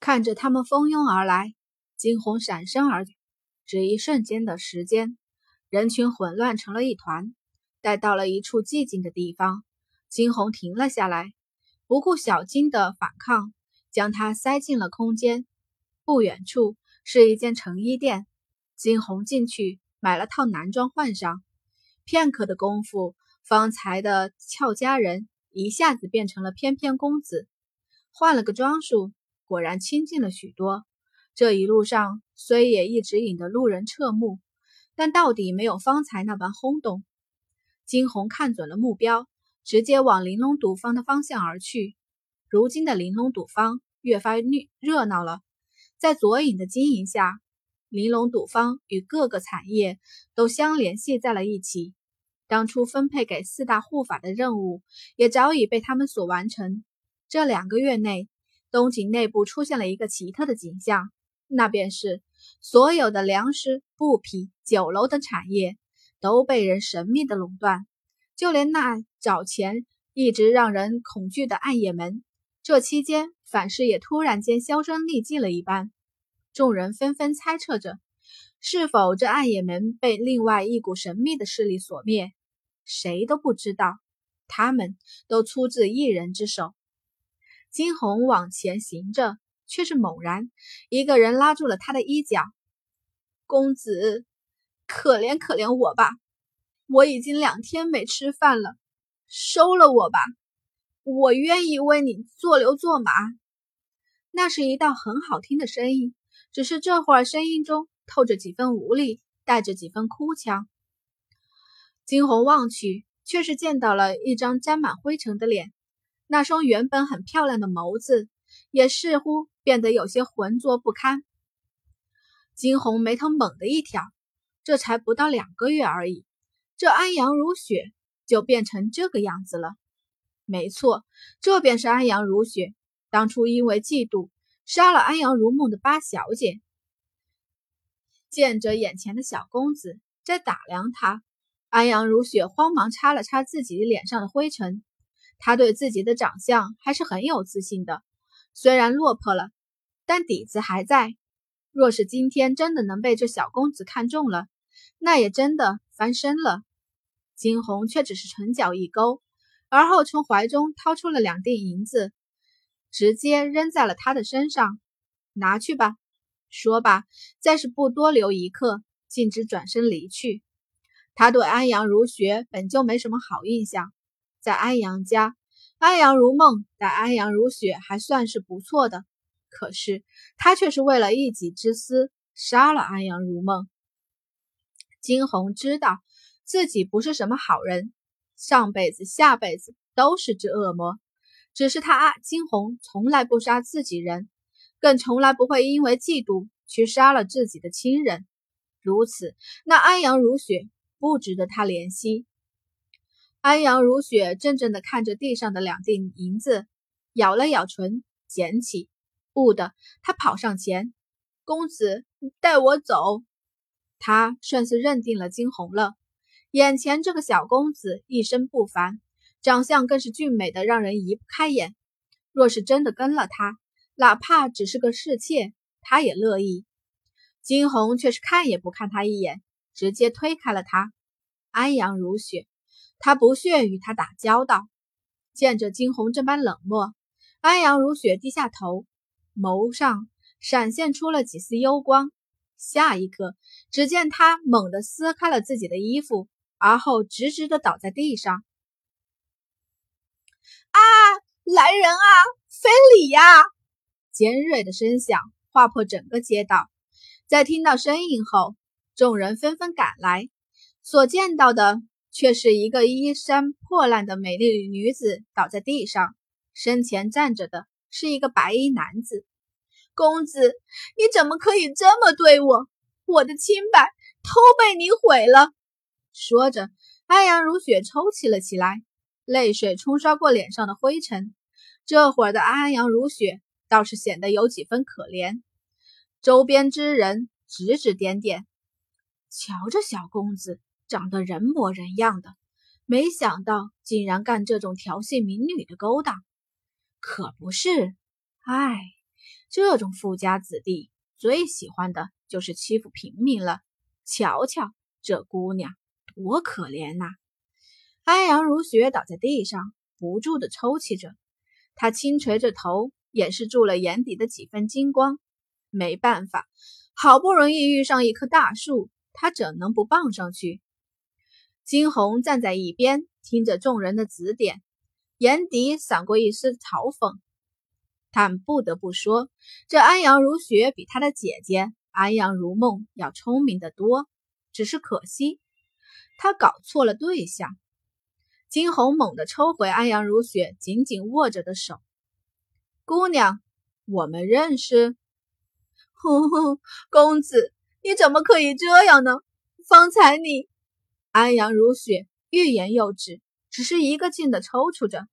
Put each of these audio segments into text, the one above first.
看着他们蜂拥而来，惊鸿闪身而只一瞬间的时间，人群混乱成了一团。待到了一处寂静的地方，惊鸿停了下来，不顾小金的反抗，将他塞进了空间。不远处是一间成衣店，惊鸿进去买了套男装换上。片刻的功夫，方才的俏佳人一下子变成了翩翩公子，换了个装束，果然清静了许多。这一路上虽也一直引得路人侧目，但到底没有方才那般轰动。惊鸿看准了目标，直接往玲珑赌坊的方向而去。如今的玲珑赌坊越发热热闹了，在左影的经营下，玲珑赌坊与各个产业都相联系在了一起。当初分配给四大护法的任务也早已被他们所完成。这两个月内，东景内部出现了一个奇特的景象，那便是所有的粮食、布匹、酒楼等产业。都被人神秘的垄断，就连那早前一直让人恐惧的暗夜门，这期间反是也突然间销声匿迹了一般。众人纷纷猜测着，是否这暗夜门被另外一股神秘的势力所灭？谁都不知道，他们都出自一人之手。金红往前行着，却是猛然，一个人拉住了他的衣角：“公子。”可怜可怜我吧，我已经两天没吃饭了，收了我吧，我愿意为你做牛做马。那是一道很好听的声音，只是这会儿声音中透着几分无力，带着几分哭腔。惊鸿望去，却是见到了一张沾满灰尘的脸，那双原本很漂亮的眸子，也似乎变得有些浑浊不堪。惊鸿眉头猛地一挑。这才不到两个月而已，这安阳如雪就变成这个样子了。没错，这便是安阳如雪当初因为嫉妒杀了安阳如梦的八小姐。见着眼前的小公子在打量他，安阳如雪慌忙擦了擦自己脸上的灰尘。他对自己的长相还是很有自信的，虽然落魄了，但底子还在。若是今天真的能被这小公子看中了，那也真的翻身了，金红却只是唇角一勾，而后从怀中掏出了两锭银子，直接扔在了他的身上。拿去吧。说罢，再是不多留一刻，径直转身离去。他对安阳如雪本就没什么好印象，在安阳家，安阳如梦待安阳如雪还算是不错的，可是他却是为了一己之私杀了安阳如梦。金红知道自己不是什么好人，上辈子、下辈子都是只恶魔。只是他啊，金红从来不杀自己人，更从来不会因为嫉妒去杀了自己的亲人。如此，那安阳如雪不值得他怜惜。安阳如雪怔怔地看着地上的两锭银子，咬了咬唇，捡起。不的，他跑上前：“公子，带我走。”他算是认定了金红了。眼前这个小公子一身不凡，长相更是俊美的让人移不开眼。若是真的跟了他，哪怕只是个侍妾，他也乐意。金红却是看也不看他一眼，直接推开了他。安阳如雪，他不屑与他打交道。见着金红这般冷漠，安阳如雪低下头，眸上闪现出了几丝幽光。下一刻，只见他猛地撕开了自己的衣服，而后直直的倒在地上。啊！来人啊！非礼呀！尖锐的声响划破整个街道。在听到声音后，众人纷纷赶来，所见到的却是一个衣衫破烂的美丽女子倒在地上，身前站着的是一个白衣男子。公子，你怎么可以这么对我？我的清白都被你毁了。说着，安阳如雪抽泣了起来，泪水冲刷过脸上的灰尘。这会儿的安阳如雪倒是显得有几分可怜。周边之人指指点点，瞧这小公子长得人模人样的，没想到竟然干这种调戏民女的勾当，可不是？唉。这种富家子弟最喜欢的就是欺负平民了。瞧瞧这姑娘多可怜呐！安阳如雪倒在地上，不住地抽泣着。她轻垂着头，掩饰住了眼底的几分金光。没办法，好不容易遇上一棵大树，她怎能不傍上去？金红站在一边，听着众人的指点，眼底闪过一丝嘲讽。但不得不说，这安阳如雪比她的姐姐安阳如梦要聪明得多。只是可惜，她搞错了对象。金红猛地抽回安阳如雪紧紧握着的手：“姑娘，我们认识。”“哼哼，公子，你怎么可以这样呢？方才你……”安阳如雪欲言又止，只是一个劲地抽搐着。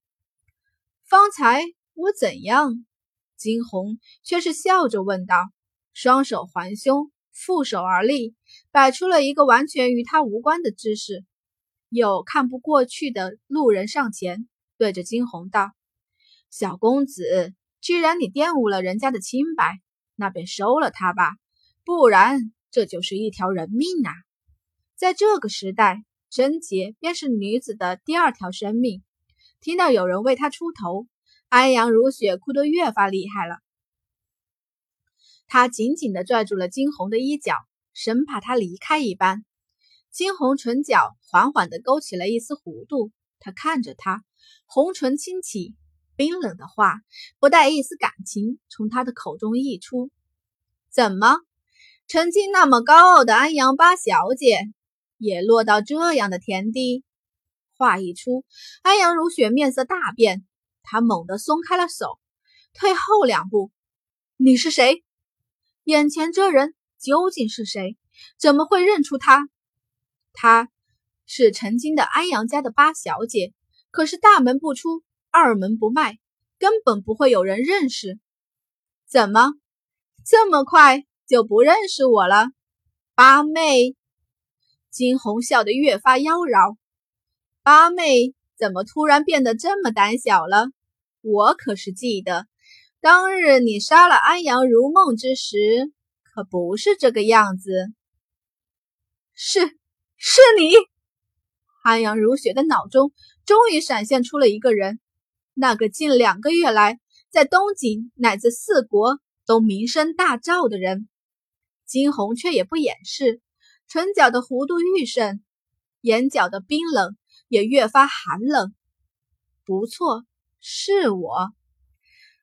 “方才我怎样？”金红却是笑着问道，双手环胸，负手而立，摆出了一个完全与他无关的姿势。有看不过去的路人上前，对着金红道：“小公子，既然你玷污了人家的清白，那便收了他吧，不然这就是一条人命啊！在这个时代，贞洁便是女子的第二条生命。”听到有人为她出头，安阳如雪哭得越发厉害了。他紧紧地拽住了金红的衣角，生怕他离开一般。金红唇角缓缓地勾起了一丝弧度，他看着他，红唇轻启，冰冷的话不带一丝感情从他的口中溢出：“怎么，曾经那么高傲的安阳八小姐，也落到这样的田地？”话一出，安阳如雪面色大变，她猛地松开了手，退后两步：“你是谁？眼前这人究竟是谁？怎么会认出他？”她是曾经的安阳家的八小姐，可是大门不出，二门不迈，根本不会有人认识。怎么这么快就不认识我了？八妹，金红笑得越发妖娆。八妹怎么突然变得这么胆小了？我可是记得，当日你杀了安阳如梦之时，可不是这个样子。是。是你，安阳如雪的脑中终于闪现出了一个人，那个近两个月来在东景乃至四国都名声大噪的人。金红却也不掩饰，唇角的弧度愈甚，眼角的冰冷也越发寒冷。不错，是我。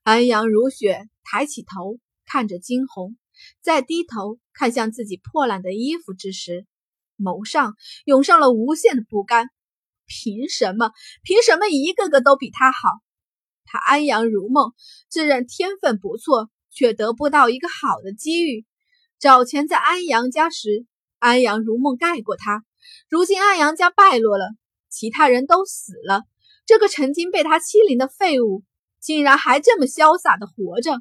安阳如雪抬起头看着惊鸿，再低头看向自己破烂的衣服之时。眸上涌上了无限的不甘，凭什么？凭什么一个个都比他好？他安阳如梦，自认天分不错，却得不到一个好的机遇。早前在安阳家时，安阳如梦盖过他。如今安阳家败落了，其他人都死了，这个曾经被他欺凌的废物，竟然还这么潇洒的活着。